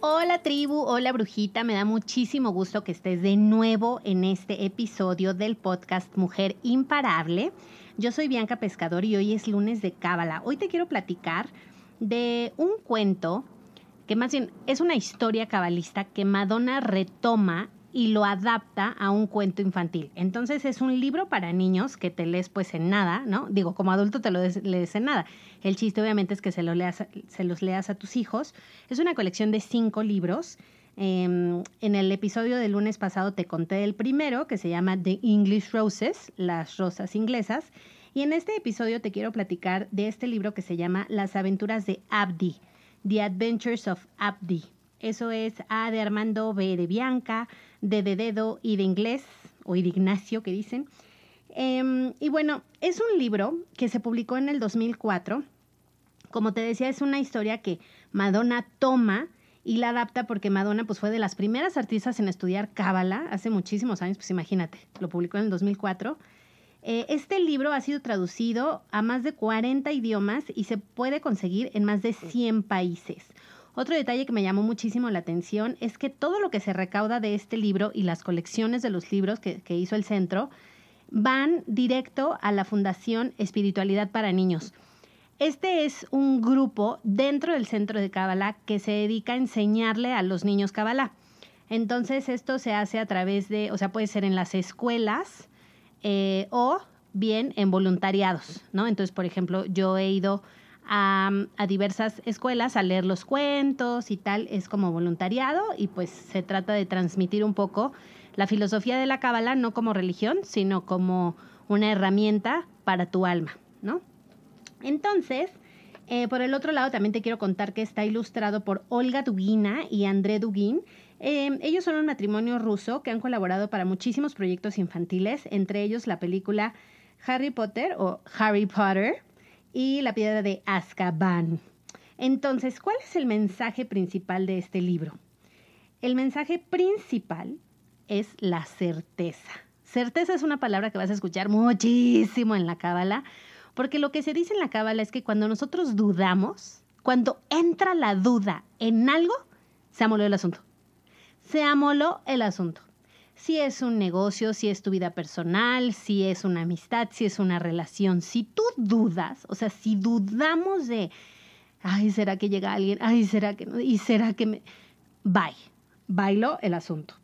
Hola tribu, hola brujita, me da muchísimo gusto que estés de nuevo en este episodio del podcast Mujer Imparable. Yo soy Bianca Pescador y hoy es lunes de Cábala. Hoy te quiero platicar de un cuento que más bien es una historia cabalista que Madonna retoma y lo adapta a un cuento infantil. Entonces es un libro para niños que te lees pues en nada, ¿no? Digo, como adulto te lo lees en nada. El chiste obviamente es que se, lo leas, se los leas a tus hijos. Es una colección de cinco libros. Em, en el episodio del lunes pasado te conté el primero, que se llama The English Roses, las rosas inglesas. Y en este episodio te quiero platicar de este libro que se llama Las aventuras de Abdi, The Adventures of Abdi. Eso es A de Armando, B de Bianca, de Dedo y de Inglés, o de Ignacio que dicen. Em, y bueno, es un libro que se publicó en el 2004. Como te decía, es una historia que Madonna toma y la adapta porque Madonna pues, fue de las primeras artistas en estudiar Cábala hace muchísimos años, pues imagínate, lo publicó en el 2004. Eh, este libro ha sido traducido a más de 40 idiomas y se puede conseguir en más de 100 países. Otro detalle que me llamó muchísimo la atención es que todo lo que se recauda de este libro y las colecciones de los libros que, hizo el centro van directo a la Fundación Espiritualidad para Niños. Este es un grupo dentro del centro de Kabbalah que se dedica a enseñarle a los niños Kabbalah. Entonces esto se hace a través de, o sea, puede ser en las escuelas eh, o bien en voluntariados, ¿no? Entonces, por ejemplo, yo he ido a, diversas escuelas a leer los cuentos y tal, es como voluntariado y pues se trata de transmitir un poco la filosofía de la cábala no como religión, sino como una herramienta para tu alma, ¿no? Entonces, eh, por el otro lado, también te quiero contar que está ilustrado por Olga Dugina y André Dugin. Eh, ellos son un matrimonio ruso que han colaborado para muchísimos proyectos infantiles, entre ellos la película Harry Potter o Harry Potter, y la piedra de Azkaban. Entonces, ¿cuál es el mensaje principal de este libro? El mensaje principal es la certeza. Certeza es una palabra que vas a escuchar muchísimo en la cábala, porque lo que se dice en la cábala es que cuando nosotros dudamos, cuando entra la duda en algo, se amoló el asunto. Se amoló el asunto si es un negocio, si es tu vida personal, si es una amistad, si es una relación. Si tú dudas, o sea, si dudamos de, ay, ¿será que llega alguien? Ay, ¿será que no? ¿Y será que me...? Bye, bailo el asunto.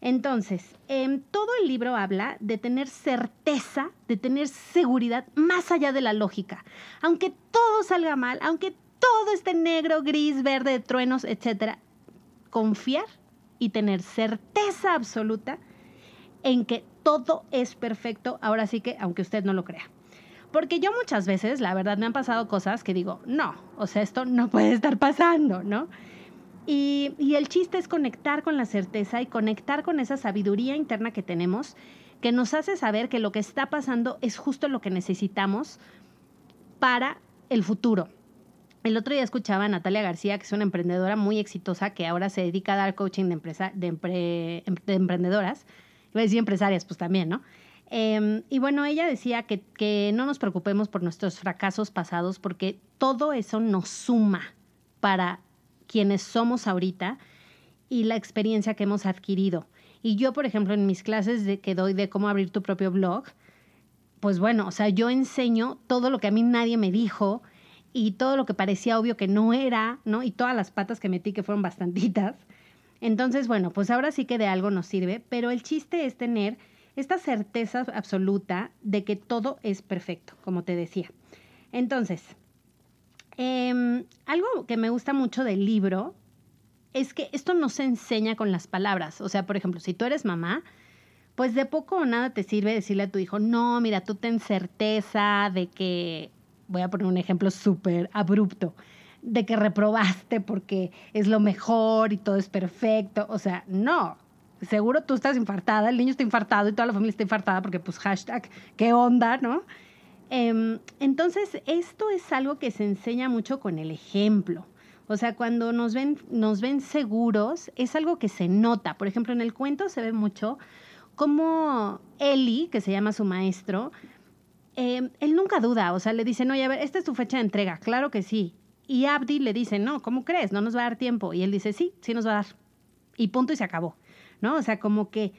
Entonces, em, todo el libro habla de tener certeza, de tener seguridad más allá de la lógica. Aunque todo salga mal, aunque todo esté negro, gris, verde, truenos, etc., confiar y tener certeza absoluta en que todo es perfecto, ahora sí que, aunque usted no lo crea. Porque yo muchas veces, la verdad, me han pasado cosas que digo, no, o sea, esto no puede estar pasando, ¿no? Y, y, el chiste es conectar con la certeza y conectar con esa sabiduría interna que tenemos, que nos hace saber que lo que está pasando es justo lo que necesitamos para el futuro. El otro día escuchaba a Natalia García, que es una emprendedora muy exitosa que ahora se dedica a dar coaching de, empresa, de, emprendedoras. Iba a decir empresarias, pues también, ¿no? Em, y bueno, ella decía que, que no nos preocupemos por nuestros fracasos pasados porque todo eso nos suma para quienes somos ahorita y la experiencia que hemos adquirido. Y yo, por ejemplo, en mis clases de, que doy de cómo abrir tu propio blog, pues bueno, o sea, yo enseño todo lo que a mí nadie me dijo y todo lo que parecía obvio que no era, ¿no? Y todas las patas que metí, que fueron bastantitas. Entonces, bueno, pues ahora sí que de algo nos sirve, pero el chiste es tener esta certeza absoluta de que todo es perfecto, como te decía. Entonces, em, algo que me gusta mucho del libro es que esto no se enseña con las palabras. O sea, por ejemplo, si tú eres mamá, pues de poco o nada te sirve decirle a tu hijo, no, mira, tú ten certeza de que, voy a poner un ejemplo súper abrupto, de que reprobaste porque es lo mejor y todo es perfecto. O sea, no. Seguro tú estás infartada, el niño está infartado y toda la familia está infartada porque pues hashtag, ¿qué onda, no? Em, entonces, esto es algo que se enseña mucho con el ejemplo. O sea, cuando nos ven, nos ven seguros, es algo que se nota. Por ejemplo, en el cuento se ve mucho como Eli, que se llama su maestro, em, él nunca duda, o sea, le dice, no, a ver, esta es tu fecha de entrega, claro que sí. Y Abdi le dice, no, ¿cómo crees? No nos va a dar tiempo. Y él dice, sí, sí nos va a dar. Y punto y se acabó, ¿no? O sea, como que...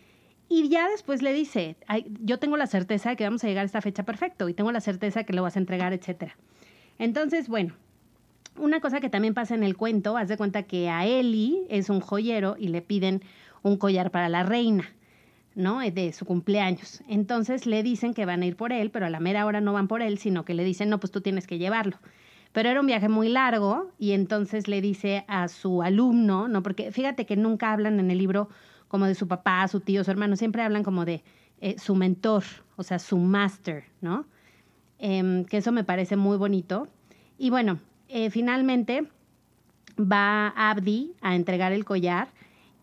Y ya después le dice, yo tengo la certeza de que vamos a llegar a esta fecha perfecto y tengo la certeza de que lo vas a entregar, etcétera. Entonces, bueno, una cosa que también pasa en el cuento, haz de cuenta que a Eli es un joyero y le piden un collar para la reina. ¿No? De su cumpleaños. Entonces le dicen que van a ir por él, pero a la mera hora no van por él, sino que le dicen, no, pues tú tienes que llevarlo. Pero era un viaje muy largo y entonces le dice a su alumno, ¿no? Porque fíjate que nunca hablan en el libro como de su papá, su tío, su hermano, siempre hablan como de eh, su mentor, o sea, su master, ¿no? Em, que eso me parece muy bonito. Y bueno, eh, finalmente va Abdi a entregar el collar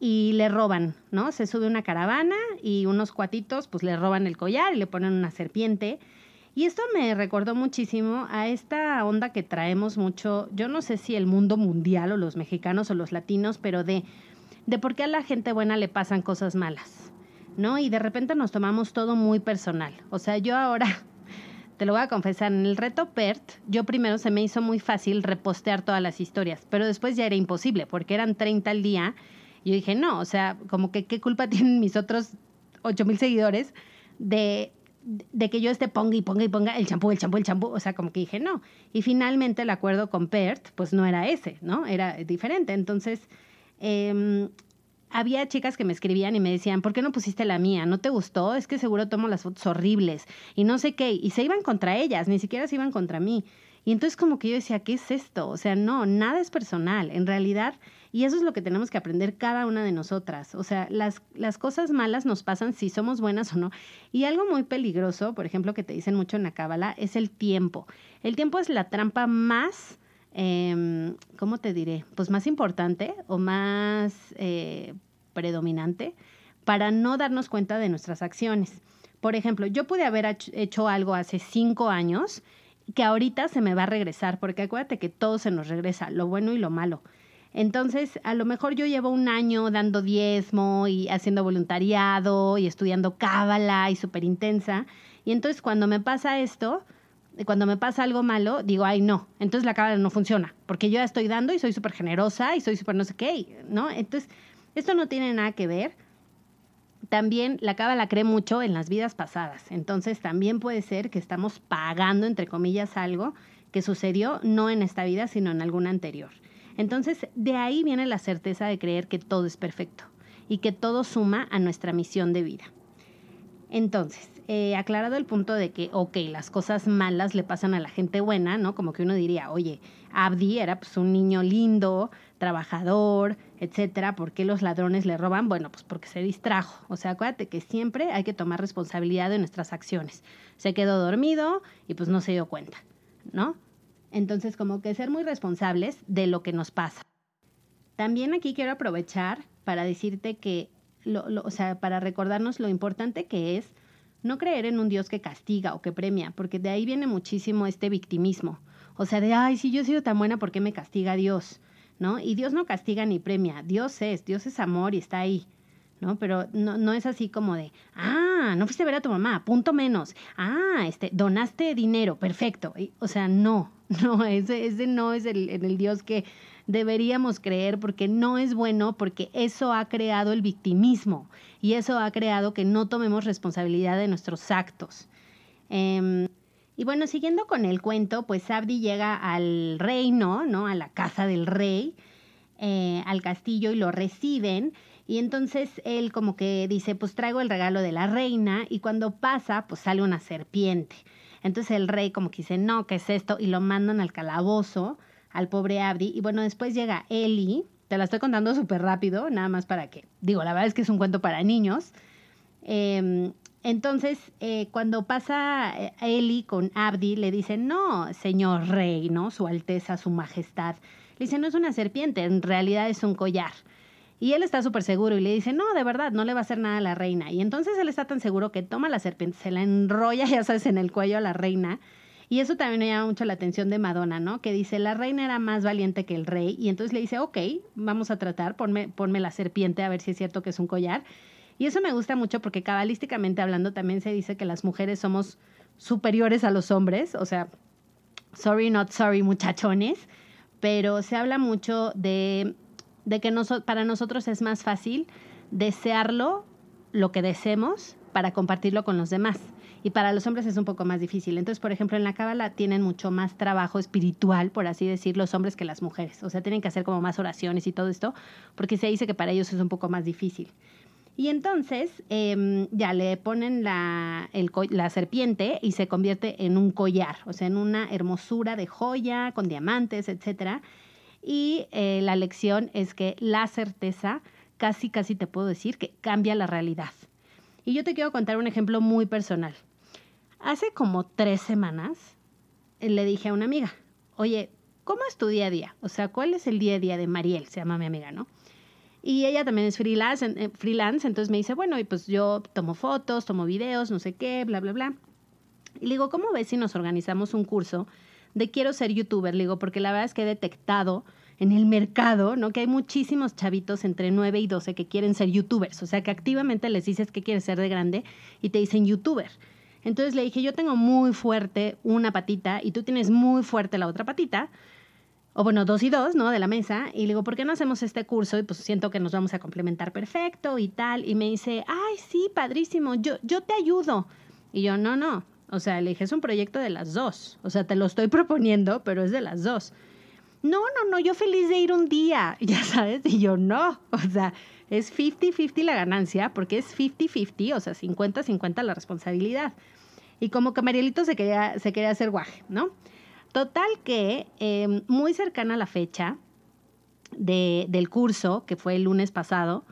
y le roban, ¿no? Se sube una caravana y unos cuatitos pues le roban el collar y le ponen una serpiente. Y esto me recordó muchísimo a esta onda que traemos mucho, yo no sé si el mundo mundial o los mexicanos o los latinos, pero de, de por qué a la gente buena le pasan cosas malas, ¿no? Y de repente nos tomamos todo muy personal. O sea, yo ahora, te lo voy a confesar, en el reto PERT, yo primero se me hizo muy fácil repostear todas las historias, pero después ya era imposible porque eran 30 al día yo dije, no, o sea, como que qué culpa tienen mis otros 8 mil seguidores de, de que yo esté ponga y ponga y ponga el champú, el champú, el champú. O sea, como que dije, no. Y finalmente el acuerdo con PERT, pues no era ese, ¿no? Era diferente. Entonces, eh, había chicas que me escribían y me decían, ¿por qué no pusiste la mía? ¿No te gustó? Es que seguro tomo las fotos horribles y no sé qué. Y se iban contra ellas, ni siquiera se iban contra mí. Y entonces como que yo decía, ¿qué es esto? O sea, no, nada es personal. En realidad y eso es lo que tenemos que aprender cada una de nosotras. O sea, las, las cosas malas nos pasan si somos buenas o no. Y algo muy peligroso, por ejemplo, que te dicen mucho en la cábala, es el tiempo. El tiempo es la trampa más, eh, ¿cómo te diré? Pues más importante o más eh, predominante para no darnos cuenta de nuestras acciones. Por ejemplo, yo pude haber hecho algo hace cinco años que ahorita se me va a regresar, porque acuérdate que todo se nos regresa, lo bueno y lo malo. Entonces, a lo mejor yo llevo un año dando diezmo y haciendo voluntariado y estudiando cábala y súper intensa. Y entonces cuando me pasa esto, cuando me pasa algo malo, digo, ay, no, entonces la cábala no funciona, porque yo ya estoy dando y soy súper generosa y soy súper no sé qué, ¿no? Entonces, esto no tiene nada que ver. También la cábala cree mucho en las vidas pasadas. Entonces, también puede ser que estamos pagando, entre comillas, algo que sucedió no en esta vida, sino en alguna anterior. Entonces, de ahí viene la certeza de creer que todo es perfecto y que todo suma a nuestra misión de vida. Entonces, eh, aclarado el punto de que, ok, las cosas malas le pasan a la gente buena, ¿no? Como que uno diría, oye, Abdi era pues un niño lindo, trabajador, etcétera, ¿por qué los ladrones le roban? Bueno, pues porque se distrajo. O sea, acuérdate que siempre hay que tomar responsabilidad de nuestras acciones. Se quedó dormido y pues no se dio cuenta, ¿no? Entonces, como que ser muy responsables de lo que nos pasa. También aquí quiero aprovechar para decirte que, o sea, para recordarnos lo importante que es no creer en un Dios que castiga o que premia, porque de ahí viene muchísimo este victimismo. O sea, de, ay, si yo he sido tan buena, ¿por qué me castiga Dios? ¿No? Y Dios no castiga ni premia, Dios es, Dios es amor y está ahí. ¿no? Pero no, no es así como de, ah, no fuiste a ver a tu mamá, punto menos. Ah, este, donaste dinero, perfecto. o sea, no, no, ese, ese no es el, el Dios que deberíamos creer porque no es bueno, porque eso ha creado el victimismo y eso ha creado que no tomemos responsabilidad de nuestros actos. Em, y bueno, siguiendo con el cuento, pues Abdi llega al reino, ¿no? A la casa del rey, eh, al castillo y lo reciben Y entonces él como que dice, pues traigo el regalo de la reina y cuando pasa, pues sale una serpiente. Entonces el rey como que dice, no, ¿qué es esto? Y lo mandan al calabozo, al pobre Abdi. Y bueno, después llega Eli, te la estoy contando súper rápido, nada más para que, digo, la verdad es que es un cuento para niños. Em, entonces, eh, cuando pasa eh, Eli con Abdi, le dice, no, señor rey, ¿no? Su Alteza, su Majestad. Le dice, no es una serpiente, en realidad es un collar. Y él está súper seguro y le dice, no, de verdad, no le va a hacer nada a la reina. Y entonces él está tan seguro que toma la serpiente, se la enrolla, ya sabes, en el cuello a la reina. Y eso también me llama mucho la atención de Madonna, ¿no? Que dice, la reina era más valiente que el rey. Y entonces le dice, ok, vamos a tratar, ponme, ponme la serpiente a ver si es cierto que es un collar. Y eso me gusta mucho porque cabalísticamente hablando también se dice que las mujeres somos superiores a los hombres. O sea, sorry, not sorry, muchachones. Pero se habla mucho de de que para nosotros es más fácil desearlo, lo que deseemos, para compartirlo con los demás. Y para los hombres es un poco más difícil. Entonces, por ejemplo, en la cábala tienen mucho más trabajo espiritual, por así decir, los hombres que las mujeres. O sea, tienen que hacer como más oraciones y todo esto, porque se dice que para ellos es un poco más difícil. Y entonces em, ya le ponen la, la serpiente y se convierte en un collar, o sea, en una hermosura de joya con diamantes, etcétera. Y eh, la lección es que la certeza, casi, casi te puedo decir, que cambia la realidad. Y yo te quiero contar un ejemplo muy personal. Hace como tres semanas eh, le dije a una amiga, oye, ¿cómo es tu día a día? O sea, ¿cuál es el día a día de Mariel? Se llama mi amiga, ¿no? Y ella también es freelance, eh, freelance, entonces me dice, bueno, y pues yo tomo fotos, tomo videos, no sé qué, bla, bla, bla. Y le digo, ¿cómo ves si nos organizamos un curso de quiero ser youtuber, le digo, porque la verdad es que he detectado en el mercado, ¿no? Que hay muchísimos chavitos entre 9 y 12 que quieren ser youtubers, o sea, que activamente les dices que quieres ser de grande y te dicen youtuber. Entonces le dije, yo tengo muy fuerte una patita y tú tienes muy fuerte la otra patita, o bueno, dos y dos, ¿no? De la mesa. Y le digo, ¿por qué no hacemos este curso? Y pues siento que nos vamos a complementar perfecto y tal. Y me dice, ay, sí, padrísimo, yo, yo te ayudo. Y yo, no, no, o sea, le un proyecto de las dos. O sea, te lo estoy proponiendo, pero es de las dos. No, no, no, yo feliz de ir un día, ya sabes, y yo no. O sea, es 50-50 la ganancia, porque es 50-50, o sea, 50-50 la responsabilidad. Y como que Marielito se quería, se quería hacer guaje, ¿no? Total que em, muy cercana a la fecha de, del curso, que fue el lunes pasado,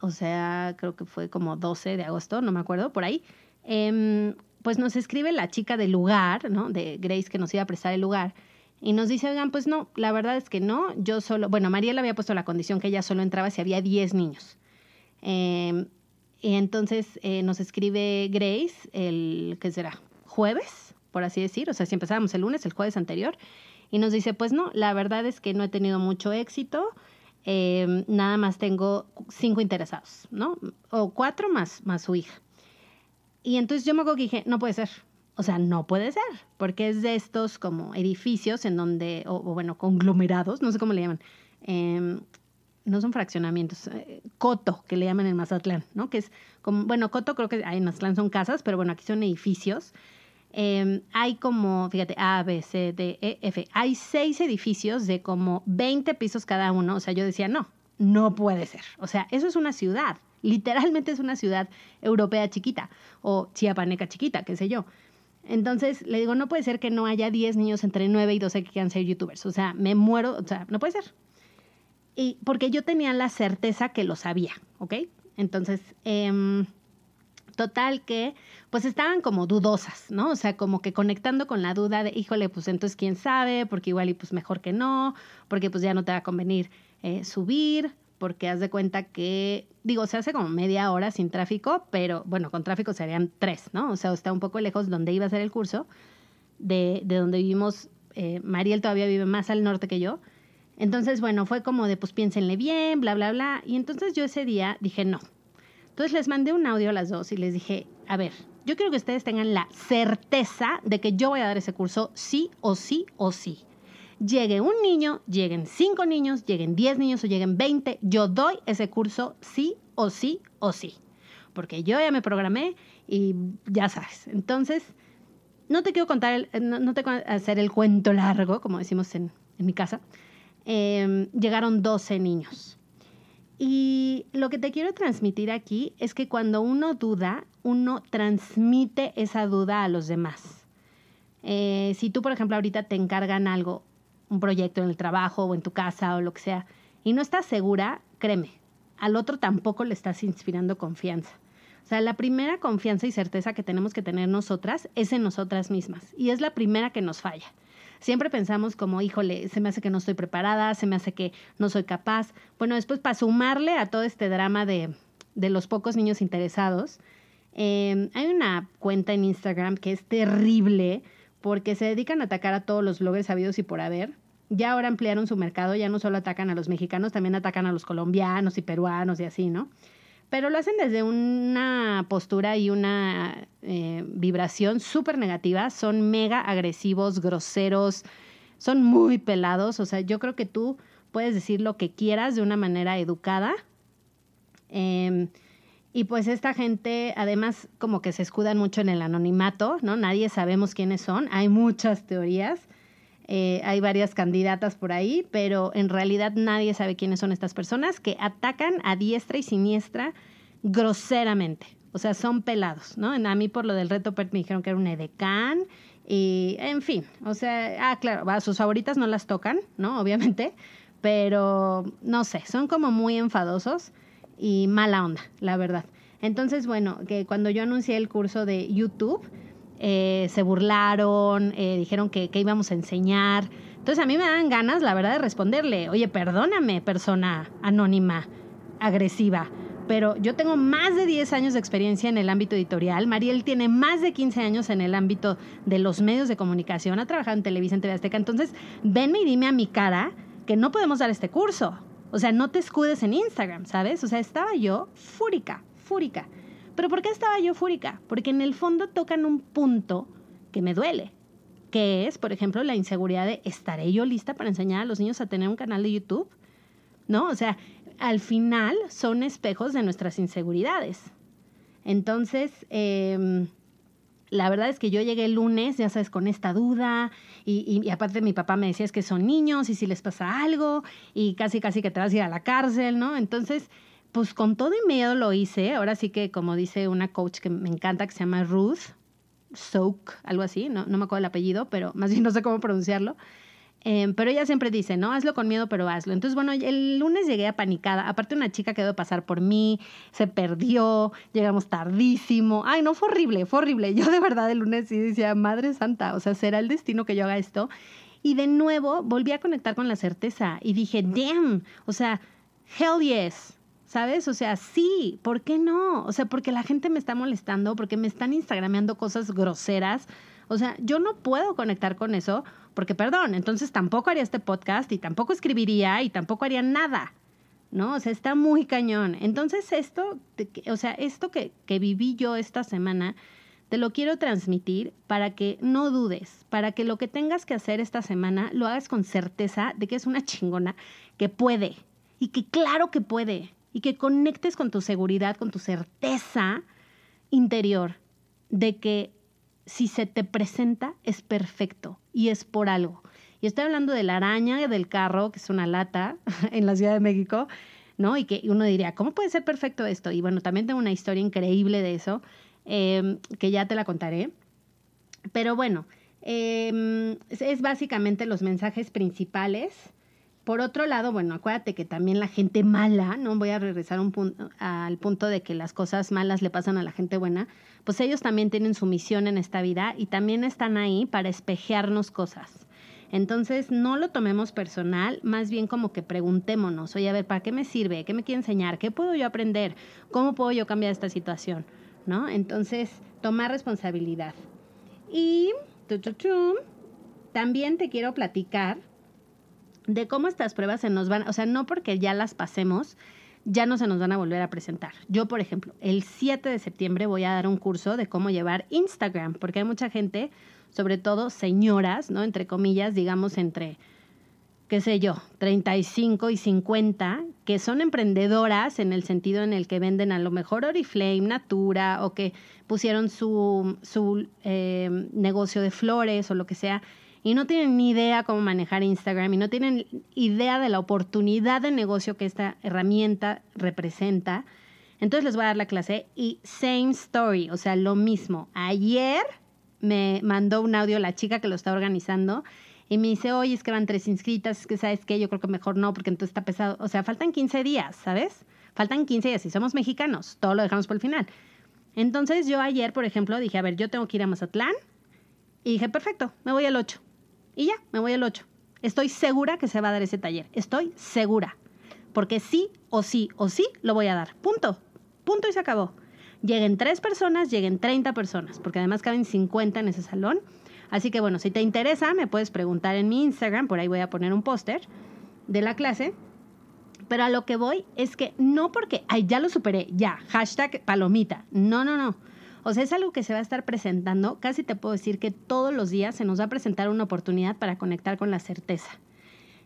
o sea, creo que fue como 12 de agosto, no me acuerdo, por ahí, eh, pues nos escribe la chica del lugar, ¿no? De Grace que nos iba a prestar el lugar. Y nos dice, oigan, pues no, la verdad es que no, yo solo, bueno, Mariela había puesto la condición que ella solo entraba si había 10 niños. Em, y entonces eh, nos escribe Grace el, ¿qué será? Jueves, por así decir, o sea, si empezábamos el lunes, el jueves anterior, y nos dice, pues no, la verdad es que no he tenido mucho éxito, em, nada más tengo cinco interesados, ¿no? O cuatro más, más su hija. Y entonces yo me acuerdo que dije, no puede ser. O sea, no puede ser, porque es de estos como edificios en donde, o, bueno, conglomerados, no sé cómo le llaman, em, no son fraccionamientos, eh, coto, que le llaman en Mazatlán, ¿no? Que es como, bueno, coto creo que en Mazatlán son casas, pero bueno, aquí son edificios. Em, hay como, fíjate, A, B, C, D, E, F, hay seis edificios de como 20 pisos cada uno. O sea, yo decía, no, no puede ser. O sea, eso es una ciudad. Literalmente es una ciudad europea chiquita o chiapaneca chiquita, qué sé yo. Entonces le digo, no puede ser que no haya 10 niños entre 9 y 12 que quieran ser youtubers. O sea, me muero, o sea, no puede ser. Y porque yo tenía la certeza que lo sabía, ¿ok? Entonces, em, total que, pues estaban como dudosas, ¿no? O sea, como que conectando con la duda de, híjole, pues entonces quién sabe, porque igual y pues mejor que no, porque pues ya no te va a convenir eh, subir, porque haz de cuenta que, digo, se hace como media hora sin tráfico, pero bueno, con tráfico serían tres, ¿no? O sea, está un poco lejos donde iba a ser el curso, de, de donde vivimos, eh, Mariel todavía vive más al norte que yo. Entonces, bueno, fue como de, pues piénsenle bien, bla, bla, bla. Y entonces yo ese día dije, no. Entonces les mandé un audio a las dos y les dije, a ver, yo quiero que ustedes tengan la certeza de que yo voy a dar ese curso sí o sí o sí llegue un niño, lleguen cinco niños, lleguen diez niños o lleguen veinte, yo doy ese curso sí o sí o sí. Porque yo ya me programé y ya sabes. Entonces, no te quiero contar, no, te quiero hacer el cuento largo, como decimos en, mi casa. Em, llegaron 12 niños. Y lo que te quiero transmitir aquí es que cuando uno duda, uno transmite esa duda a los demás. Eh, si tú, por ejemplo, ahorita te encargan algo, un proyecto en el trabajo o en tu casa o lo que sea, y no estás segura, créeme, al otro tampoco le estás inspirando confianza. O sea, la primera confianza y certeza que tenemos que tener nosotras es en nosotras mismas y es la primera que nos falla. Siempre pensamos como, híjole, se me hace que no estoy preparada, se me hace que no soy capaz. Bueno, después para sumarle a todo este drama de, de los pocos niños interesados, eh, hay una cuenta en Instagram que es terrible porque se dedican a atacar a todos los bloggers sabidos y por haber. Ya ahora ampliaron su mercado, ya no solo atacan a los mexicanos, también atacan a los colombianos y peruanos y así, ¿no? Pero lo hacen desde una postura y una eh, vibración súper negativa. Son mega agresivos, groseros, son muy pelados. O sea, yo creo que tú puedes decir lo que quieras de una manera educada. Eh, y pues esta gente, además, como que se escudan mucho en el anonimato, ¿no? Nadie sabemos quiénes son. Hay muchas teorías. Eh, hay varias candidatas por ahí, pero en realidad nadie sabe quiénes son estas personas que atacan a diestra y siniestra groseramente. O sea, son pelados, ¿no? A mí por lo del reto PERT me dijeron que era un edecán y, en fin, o sea, ah, claro, a sus favoritas no las tocan, ¿no? Obviamente, pero no sé, son como muy enfadosos y mala onda, la verdad. Entonces, bueno, que cuando yo anuncié el curso de YouTube, eh, se burlaron, eh, dijeron que, que, íbamos a enseñar. Entonces a mí me dan ganas, la verdad, de responderle, oye, perdóname, persona anónima, agresiva, pero yo tengo más de 10 años de experiencia en el ámbito editorial. Mariel tiene más de 15 años en el ámbito de los medios de comunicación, ha trabajado en Televisa, en TV Azteca. Entonces, venme y dime a mi cara que no podemos dar este curso. O sea, no te escudes en Instagram, ¿sabes? O sea, estaba yo fúrica, fúrica. ¿Pero por qué estaba yo fúrica? Porque en el fondo tocan un punto que me duele, que es, por ejemplo, la inseguridad de ¿estaré yo lista para enseñar a los niños a tener un canal de YouTube? ¿No? O sea, al final son espejos de nuestras inseguridades. Entonces, eh, la verdad es que yo llegué el lunes, ya sabes, con esta duda y, y, aparte mi papá me decía es que son niños y si les pasa algo y casi casi que te vas a ir a la cárcel, ¿no? Entonces, pues con todo y miedo lo hice. Ahora sí que como dice una coach que me encanta que se llama Ruth Soak, algo así, no, no me acuerdo el apellido, pero más bien no sé cómo pronunciarlo. Em, pero ella siempre dice, no, hazlo con miedo, pero hazlo. Entonces, bueno, el lunes llegué apanicada. Aparte, una chica quedó de pasar por mí, se perdió, llegamos tardísimo. Ay, no, fue horrible, fue horrible. Yo de verdad el lunes sí decía, Madre Santa, o sea, será el destino que yo haga esto. Y de nuevo volví a conectar con la certeza y dije, damn, o sea, hell yes. ¿Sabes? O sea, sí, ¿por qué no? O sea, porque la gente me está molestando, porque me están instagrameando cosas groseras. O sea, yo no puedo conectar con eso porque, perdón, entonces tampoco haría este podcast y tampoco escribiría y tampoco haría nada. ¿No? O sea, está muy cañón. Entonces, esto, o sea, esto que, que viví yo esta semana, te lo quiero transmitir para que no dudes, para que lo que tengas que hacer esta semana lo hagas con certeza de que es una chingona, que puede y que claro que puede y que conectes con tu seguridad, con tu certeza interior de que si se te presenta es perfecto y es por algo. Y estoy hablando de la araña del carro, que es una lata en la Ciudad de México, ¿no? Y que uno diría, ¿cómo puede ser perfecto esto? Y bueno, también tengo una historia increíble de eso, em, que ya te la contaré. Pero bueno, em, es básicamente los mensajes principales por otro lado, bueno, acuérdate que también la gente mala, no voy a regresar un punto, al punto de que las cosas malas le pasan a la gente buena, pues ellos también tienen su misión en esta vida y también están ahí para espejearnos cosas. Entonces, no lo tomemos personal, más bien como que preguntémonos, oye, a ver, ¿para qué me sirve? ¿Qué me quiere enseñar? ¿Qué puedo yo aprender? ¿Cómo puedo yo cambiar esta situación? ¿No? Entonces, tomar responsabilidad. Y, también te quiero platicar de cómo estas pruebas se nos van, o sea, no porque ya las pasemos, ya no se nos van a volver a presentar. Yo, por ejemplo, el 7 de septiembre voy a dar un curso de cómo llevar Instagram, porque hay mucha gente, sobre todo señoras, ¿no? Entre comillas, digamos entre, qué sé yo, 35 y 50, que son emprendedoras en el sentido en el que venden a lo mejor Oriflame, Natura, o que pusieron su, su eh, negocio de flores o lo que sea y no tienen ni idea cómo manejar Instagram y no tienen idea de la oportunidad de negocio que esta herramienta representa, entonces les voy a dar la clase y same story, o sea, lo mismo. Ayer me mandó un audio la chica que lo está organizando y me dice, oye, es que van tres inscritas, es que sabes qué, yo creo que mejor no, porque entonces está pesado. O sea, faltan 15 días, ¿sabes? Faltan 15 días y somos mexicanos, todo lo dejamos por el final. Entonces yo ayer, por ejemplo, dije, a ver, yo tengo que ir a Mazatlán. Y dije, perfecto, me voy al 8. Y ya, me voy al 8. Estoy segura que se va a dar ese taller. Estoy segura. Porque sí o sí o sí lo voy a dar. Punto. Punto y se acabó. Lleguen tres personas, lleguen 30 personas, porque además caben 50 en ese salón. Así que bueno, si te interesa, me puedes preguntar en mi Instagram, por ahí voy a poner un póster de la clase. Pero a lo que voy es que no porque, ay, ya lo superé, ya, hashtag palomita. No, no, no. O sea, es algo que se va a estar presentando. Casi te puedo decir que todos los días se nos va a presentar una oportunidad para conectar con la certeza.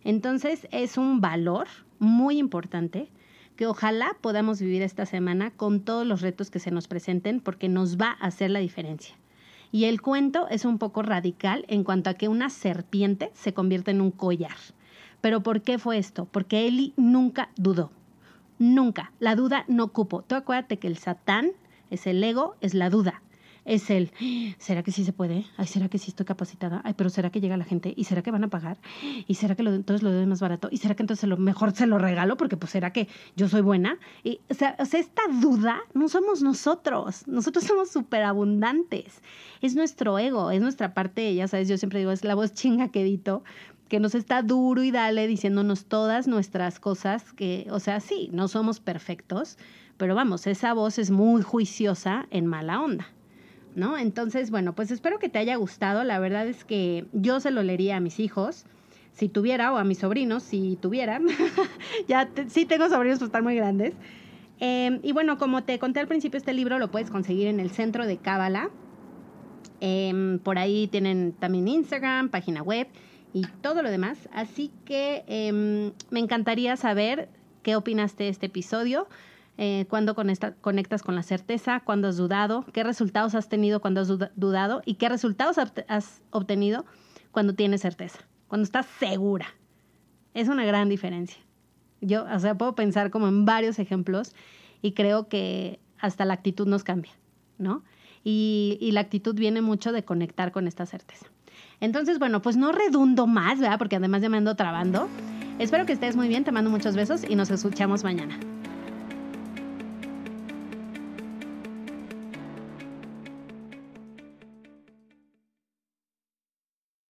Entonces, es un valor muy importante que ojalá podamos vivir esta semana con todos los retos que se nos presenten porque nos va a hacer la diferencia. Y el cuento es un poco radical en cuanto a que una serpiente se convierte en un collar. Pero ¿por qué fue esto? Porque Eli nunca dudó. Nunca. La duda no cupo. Tú acuérdate que el satán es el ego, es la duda. Es el, ¿será que sí se puede? Ay, ¿será que sí estoy capacitada? Ay, pero ¿será que llega la gente? ¿Y será que van a pagar? ¿Y será que lo, entonces lo doy más barato? ¿Y será que entonces lo mejor se lo regalo? Porque pues será que yo soy buena. Y, o, sea, o sea, esta duda no somos nosotros. Nosotros somos súper abundantes. Es nuestro ego, es nuestra parte, ya sabes, yo siempre digo, es la voz chinga quedito que nos está duro y dale diciéndonos todas nuestras cosas que, o sea, sí, no somos perfectos, pero vamos, esa voz es muy juiciosa en mala onda. ¿No? Entonces, bueno, pues espero que te haya gustado. La verdad es que yo se lo leería a mis hijos, si tuviera, o a mis sobrinos, si tuvieran. ya sí tengo sobrinos, pues están muy grandes. Em, y bueno, como te conté al principio, este libro lo puedes conseguir en el centro de Cábala. Em, por ahí tienen también Instagram, página web y todo lo demás. Así que em, me encantaría saber qué opinaste de este episodio. Eh, cuándo conectas con la certeza, cuándo has dudado, qué resultados has tenido cuando has dudado y qué resultados has obtenido cuando tienes certeza, cuando estás segura. Es una gran diferencia. Yo, o sea, puedo pensar como en varios ejemplos y creo que hasta la actitud nos cambia, ¿no? Y, y la actitud viene mucho de conectar con esta certeza. Entonces, bueno, pues no redundo más, ¿verdad? Porque además ya me ando trabando. Espero que estés muy bien, te mando muchos besos y nos escuchamos mañana.